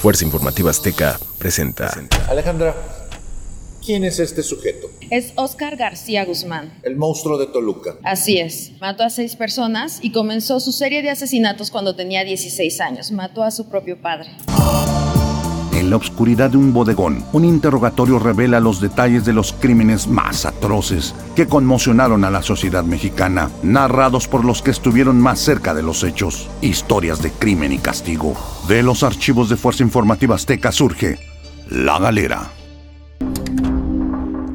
Fuerza Informativa Azteca presenta. Alejandra, ¿quién es este sujeto? Es Oscar García Guzmán. El monstruo de Toluca. Así es. Mató a seis personas y comenzó su serie de asesinatos cuando tenía 16 años. Mató a su propio padre. La oscuridad de un bodegón, un interrogatorio revela los detalles de los crímenes más atroces que conmocionaron a la sociedad mexicana, narrados por los que estuvieron más cerca de los hechos. Historias de crimen y castigo. De los archivos de Fuerza Informativa Azteca surge La Galera.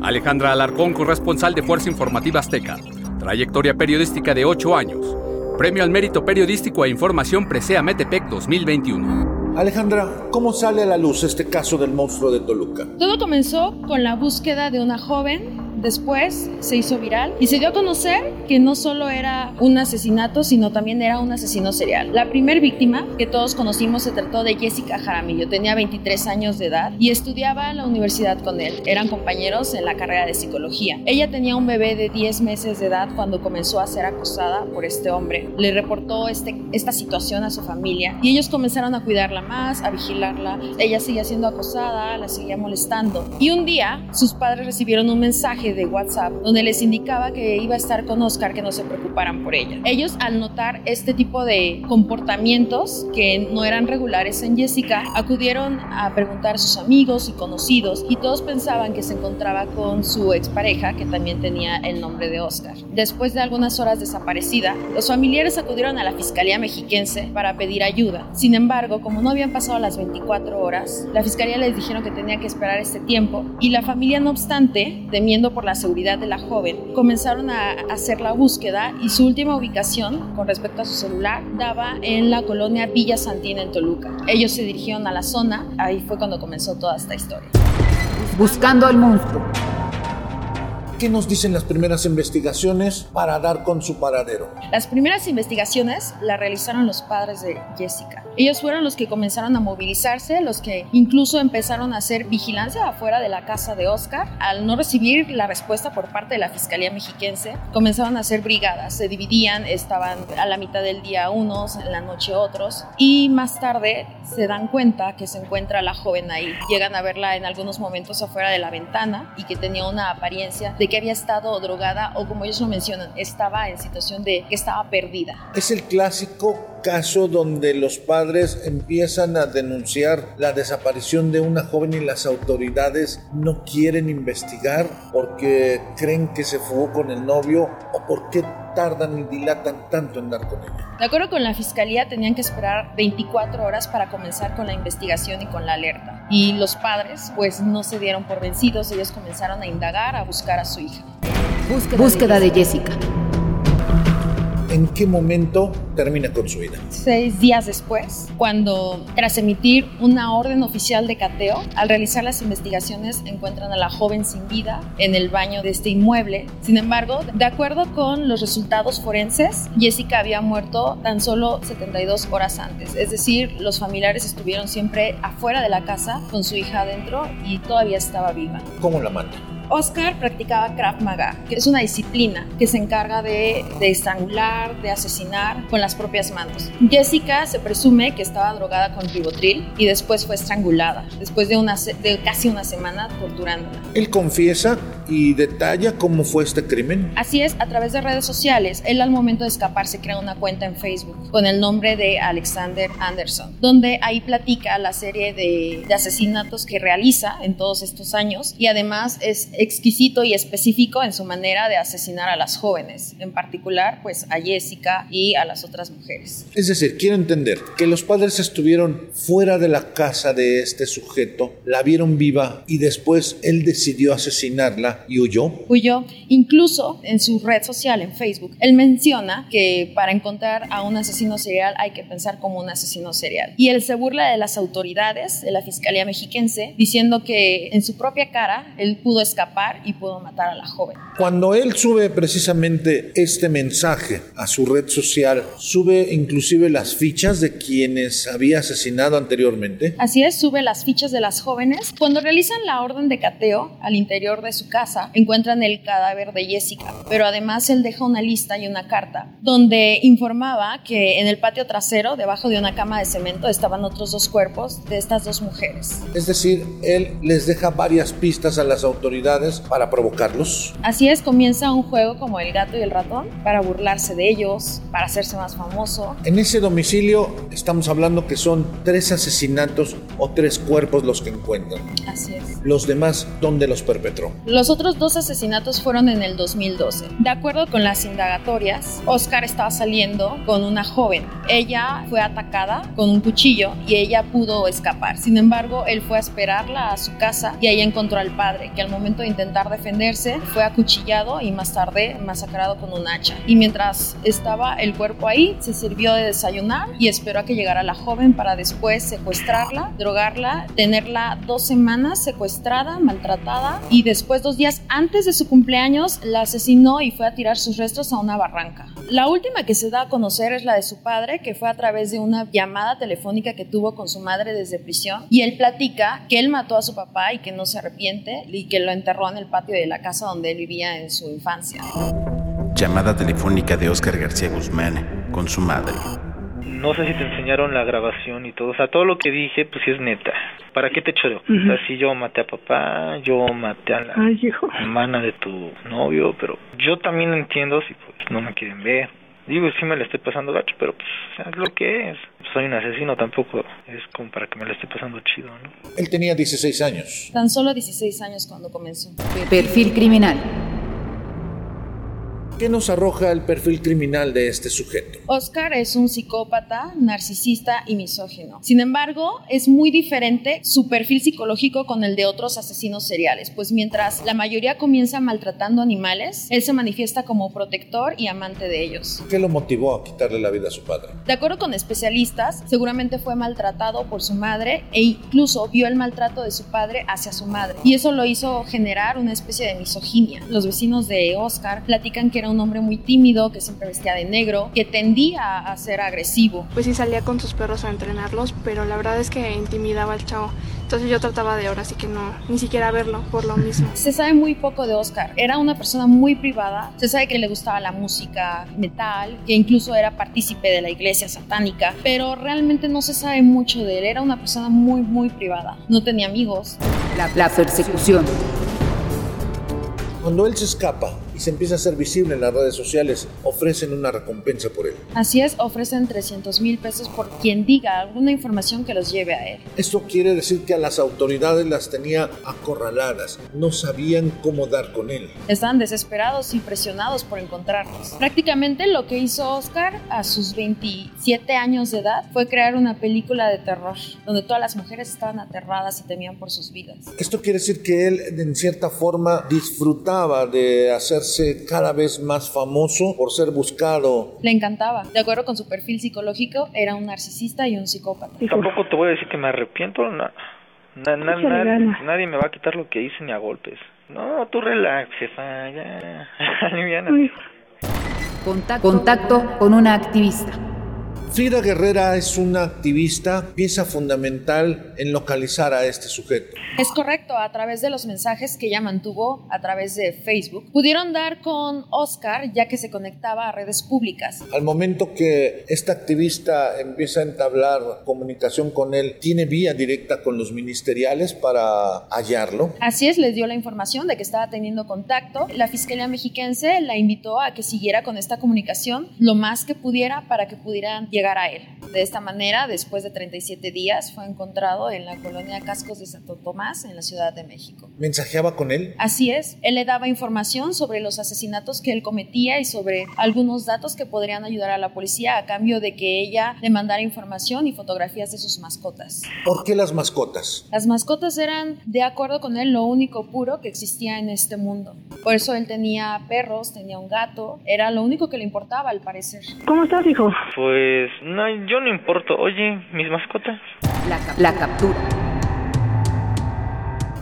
Alejandra Alarcón, corresponsal de Fuerza Informativa Azteca. Trayectoria periodística de 8 años. Premio al Mérito Periodístico e Información Presea Metepec 2021. Alejandra, ¿cómo sale a la luz este caso del monstruo de Toluca? Todo comenzó con la búsqueda de una joven Después se hizo viral y se dio a conocer que no solo era un asesinato, sino también era un asesino serial. La primer víctima que todos conocimos se trató de Jessica Jaramillo. Tenía 23 años de edad y estudiaba en la universidad con él. Eran compañeros en la carrera de psicología. Ella tenía un bebé de 10 meses de edad cuando comenzó a ser acosada por este hombre. Le reportó este, esta situación a su familia y ellos comenzaron a cuidarla más, a vigilarla. Ella seguía siendo acosada, la seguía molestando. Y un día sus padres recibieron un mensaje de WhatsApp donde les indicaba que iba a estar con Oscar, que no se preocuparan por ella. Ellos al notar este tipo de comportamientos que no eran regulares en Jessica, acudieron a preguntar a sus amigos y conocidos y todos pensaban que se encontraba con su expareja que también tenía el nombre de Oscar. Después de algunas horas desaparecida, los familiares acudieron a la Fiscalía Mexiquense para pedir ayuda. Sin embargo, como no habían pasado las 24 horas, la Fiscalía les dijeron que tenía que esperar este tiempo y la familia no obstante, temiendo por la seguridad de la joven, comenzaron a hacer la búsqueda y su última ubicación con respecto a su celular daba en la colonia Villa Santina en Toluca. Ellos se dirigieron a la zona, ahí fue cuando comenzó toda esta historia. Buscando al monstruo. ¿Qué nos dicen las primeras investigaciones para dar con su paradero? Las primeras investigaciones las realizaron los padres de Jessica. Ellos fueron los que comenzaron a movilizarse, los que incluso empezaron a hacer vigilancia afuera de la casa de Oscar. Al no recibir la respuesta por parte de la Fiscalía Mexiquense, comenzaron a hacer brigadas, se dividían, estaban a la mitad del día unos, en la noche otros, y más tarde se dan cuenta que se encuentra la joven ahí. Llegan a verla en algunos momentos afuera de la ventana y que tenía una apariencia de que había estado drogada o como ellos lo mencionan, estaba en situación de que estaba perdida. Es el clásico caso donde los padres empiezan a denunciar la desaparición de una joven y las autoridades no quieren investigar porque creen que se fugó con el novio o porque tardan y dilatan tanto en dar con ella. De acuerdo con la fiscalía, tenían que esperar 24 horas para comenzar con la investigación y con la alerta. Y los padres, pues, no se dieron por vencidos. Ellos comenzaron a indagar, a buscar a su hija. Búsqueda, de Jessica en qué momento termina con su vida. Seis días después, cuando tras emitir una orden oficial de cateo, al realizar las investigaciones encuentran a la joven sin vida en el baño de este inmueble. Sin embargo, de acuerdo con los resultados forenses, Jessica había muerto tan solo 72 horas antes. Es decir, los familiares estuvieron siempre afuera de la casa con su hija adentro y todavía estaba viva. ¿Cómo la matan? Oscar practicaba Krav Maga, que es una disciplina que se encarga de, estrangular, de asesinar con las propias manos. Jessica se presume que estaba drogada con ribotril y después fue estrangulada, después de, una, de casi una semana torturándola. Él confiesa y detalla cómo fue este crimen. Así es, a través de redes sociales, él al momento de escapar se crea una cuenta en Facebook con el nombre de Alexander Anderson, donde ahí platica la serie de, de asesinatos que realiza en todos estos años y además es exquisito y específico en su manera de asesinar a las jóvenes, en particular pues a Jessica y a las otras mujeres. Es decir, quiero entender que los padres estuvieron fuera de la casa de este sujeto, la vieron viva y después él decidió asesinarla y huyó. Huyó, incluso en su red social, en Facebook, él menciona que para encontrar a un asesino serial hay que pensar como un asesino serial. Y él se burla de las autoridades, de la Fiscalía Mexiquense, diciendo que en su propia cara él pudo escapar y pudo matar a la joven. Cuando él sube precisamente este mensaje a su red social, sube inclusive las fichas de quienes había asesinado anteriormente. Así es, sube las fichas de las jóvenes. Cuando realizan la orden de cateo al interior de su casa, encuentran el cadáver de Jessica, pero además él deja una lista y una carta donde informaba que en el patio trasero, debajo de una cama de cemento, estaban otros dos cuerpos de estas dos mujeres. Es decir, él les deja varias pistas a las autoridades para provocarlos. Así es, comienza un juego como el gato y el ratón para burlarse de ellos, para hacerse más famoso. En ese domicilio estamos hablando que son tres asesinatos o tres cuerpos los que encuentran. Así es. Los demás, ¿dónde los perpetró? Los otros dos asesinatos fueron en el 2012. De acuerdo con las indagatorias, Oscar estaba saliendo con una joven. Ella fue atacada con un cuchillo y ella pudo escapar. Sin embargo, él fue a esperarla a su casa y ahí encontró al padre, que al momento intentar defenderse fue acuchillado y más tarde masacrado con un hacha. Y mientras estaba el cuerpo ahí, se sirvió de desayunar y esperó a que llegara la joven para después secuestrarla, drogarla, tenerla dos semanas secuestrada, maltratada y después, dos días antes de su cumpleaños, la asesinó y fue a tirar sus restos a una barranca. La última que se da a conocer es la de su padre, que fue a través de una llamada telefónica que tuvo con su madre desde prisión y él platica que él mató a su papá y que no se arrepiente y que lo enterró en el patio de la casa donde él vivía en su infancia. Llamada telefónica de Oscar García Guzmán con su madre. No sé si te enseñaron la grabación y todo. O sea, todo lo que dije, pues sí es neta. ¿Para qué te choreo? O sea, si yo maté a papá, yo maté a la Ay, hermana de tu novio, pero yo también entiendo si pues no me quieren ver. Digo, sí me la estoy pasando gacho, pero pues es lo que es. Soy un asesino, tampoco es como para que me la esté pasando chido, ¿no? Él tenía 16 años. Tan solo 16 años cuando comenzó. Perfil criminal. ¿Qué nos arroja el perfil criminal de este sujeto? Oscar es un psicópata, narcisista y misógino. Sin embargo, es muy diferente su perfil psicológico con el de otros asesinos seriales, pues mientras la mayoría comienza maltratando animales, él se manifiesta como protector y amante de ellos. ¿Qué lo motivó a quitarle la vida a su padre? De acuerdo con especialistas, seguramente fue maltratado por su madre e incluso vio el maltrato de su padre hacia su madre. Y eso lo hizo generar una especie de misoginia. Los vecinos de Oscar platican que era un hombre muy tímido, que siempre vestía de negro, que tendía a ser agresivo. Pues sí salía con sus perros a entrenarlos, pero la verdad es que intimidaba al chavo. Entonces yo trataba de ahora sí que no, ni siquiera verlo por lo mismo. Se sabe muy poco de Oscar. Era una persona muy privada. Se sabe que le gustaba la música metal, que incluso era partícipe de la iglesia satánica, pero realmente no se sabe mucho de él. Era una persona muy, muy privada. No tenía amigos. La, la persecución. Cuando él se escapa y se empieza a ser visible en las redes sociales, ofrecen una recompensa por él. Así es, ofrecen 300 mil pesos por quien diga alguna información que los lleve a él. Esto quiere decir que a las autoridades las tenía acorraladas, no sabían cómo dar con él. Estaban desesperados y presionados por encontrarlos. Prácticamente lo que hizo Oscar a sus 27 años de edad fue crear una película de terror, donde todas las mujeres estaban aterradas y temían por sus vidas. Esto quiere decir que él en cierta forma disfrutaba de hacerse cada vez más famoso por ser buscado. Le encantaba. De acuerdo con su perfil psicológico, era un narcisista y un psicópata. Tampoco te voy a decir que me arrepiento, na- na- na- nadie me va a quitar lo que hice ni a golpes. No, tú relax, jefa, ya, Contacto, contacto con una activista. Frida Guerrera es una activista, pieza fundamental en localizar a este sujeto. Es correcto, a través de los mensajes que ella mantuvo a través de Facebook, pudieron dar con Oscar ya que se conectaba a redes públicas. Al momento que esta activista empieza a entablar comunicación con él, tiene vía directa con los ministeriales para hallarlo. Así es, les dio la información de que estaba teniendo contacto. La Fiscalía Mexiquense la invitó a que siguiera con esta comunicación lo más que pudiera para que pudieran llegar a él. De esta manera, después de 37 días, fue encontrado en la colonia Cascos de Santo Tomás, en la Ciudad de México. ¿Mensajeaba con él? Así es, él le daba información sobre los asesinatos que él cometía y sobre algunos datos que podrían ayudar a la policía a cambio de que ella le mandara información y fotografías de sus mascotas. ¿Por qué las mascotas? Las mascotas eran, de acuerdo con él, lo único puro que existía en este mundo. Por eso él tenía perros, tenía un gato, era lo único que le importaba al parecer. ¿Cómo estás, hijo? Pues, no, yo no importo. Oye, mis mascotas. La, cap- la captura.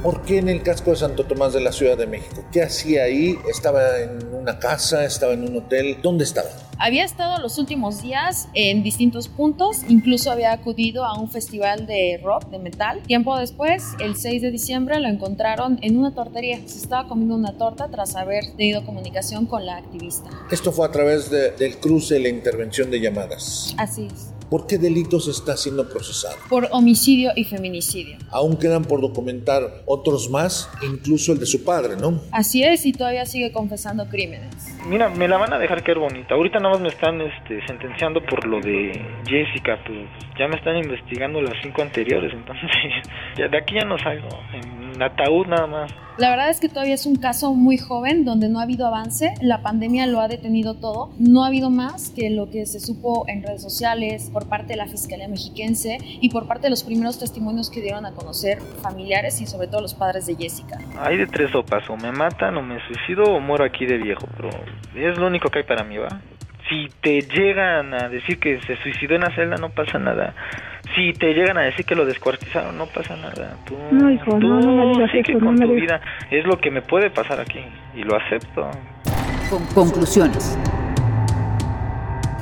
¿Por qué en el casco de Santo Tomás de la Ciudad de México? ¿Qué hacía ahí? ¿Estaba en una casa? ¿Estaba en un hotel? ¿Dónde estaba? Había estado los últimos días en distintos puntos, incluso había acudido a un festival de rock, de metal. Tiempo después, el 6 de diciembre, lo encontraron en una tortería. Se estaba comiendo una torta tras haber tenido comunicación con la activista. Esto fue a través de- del cruce la intervención de llamadas. Así es. ¿Por qué delitos está siendo procesado? Por homicidio y feminicidio. Aún quedan por documentar otros más, incluso el de su padre, ¿no? Así es, y todavía sigue confesando crímenes. Mira, me la van a dejar caer bonita. Ahorita nada más me están este, sentenciando por lo de Jessica, pero ya me están investigando las cinco anteriores, entonces ya de aquí ya no salgo. En ataúd nada más. La verdad es que todavía es un caso muy joven donde no ha habido avance, la pandemia lo ha detenido todo, no ha habido más que lo que se supo en redes sociales por parte de la Fiscalía Mexiquense y por parte de los primeros testimonios que dieron a conocer familiares y sobre todo los padres de Jessica. Hay de tres sopas, o me matan, o me suicido, o muero aquí de viejo, pero es lo único que hay para mí, ¿va? Si te llegan a decir que se suicidó en la celda, no pasa nada. Si te llegan a decir que lo descuartizaron, no pasa nada. Tú, No, hijo, tú no, no me sigue eso, con no tu vida. Es lo que me puede pasar aquí, y lo acepto. Con- conclusiones.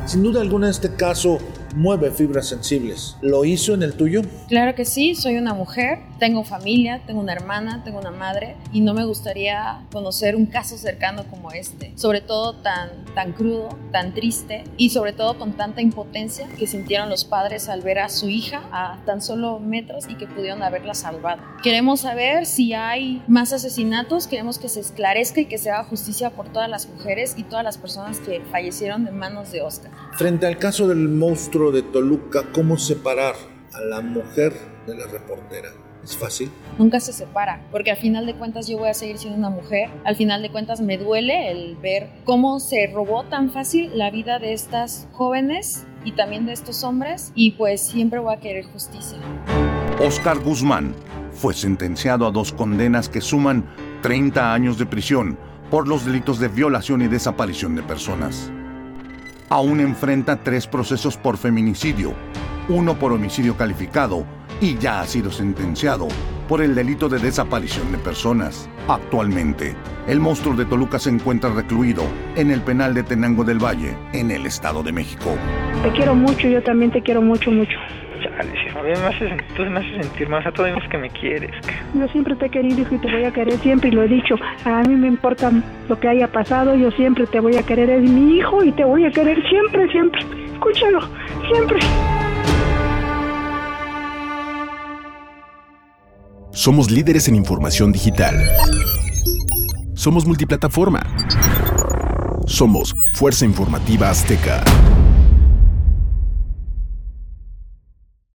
Sin duda alguna este caso mueve fibras sensibles. ¿Lo hizo en el tuyo? Claro que sí, soy una mujer, tengo familia, tengo una hermana, tengo una madre y no me gustaría conocer un caso cercano como este, sobre todo tan, tan crudo, tan triste y sobre todo con tanta impotencia que sintieron los padres al ver a su hija a tan solo metros y que pudieron haberla salvado. Queremos saber si hay más asesinatos, queremos que se esclarezca y que se haga justicia por todas las mujeres y todas las personas que fallecieron de manos de Oscar. Frente al caso del monstruo de Toluca, ¿cómo separar a la mujer de la reportera? ¿Es fácil? nunca se separa, porque al final de cuentas yo voy a seguir siendo una mujer, al final de cuentas me duele el ver cómo se robó tan fácil la vida de estas jóvenes y también de estos hombres y pues siempre voy a querer justicia. Oscar Guzmán fue sentenciado a dos condenas que suman 30 años de prisión por los delitos de violación y desaparición de personas. Aún enfrenta tres procesos por feminicidio, uno por homicidio calificado y ya ha sido sentenciado por el delito de desaparición de personas. Actualmente, el monstruo de Toluca se encuentra recluido en el penal de Tenango del Valle, en el Estado de México. Te quiero mucho, yo también te quiero mucho, mucho. Sí, a mí me hace, tú me haces sentir más, a todavía es que me quieres. Yo siempre te he querido hijo, y te voy a querer siempre y lo he dicho. A mí me importa lo que haya pasado, yo siempre te voy a querer. Es mi hijo y te voy a querer siempre, siempre. Escúchalo, siempre. Somos líderes en información digital. Somos multiplataforma. Somos Fuerza Informativa Azteca.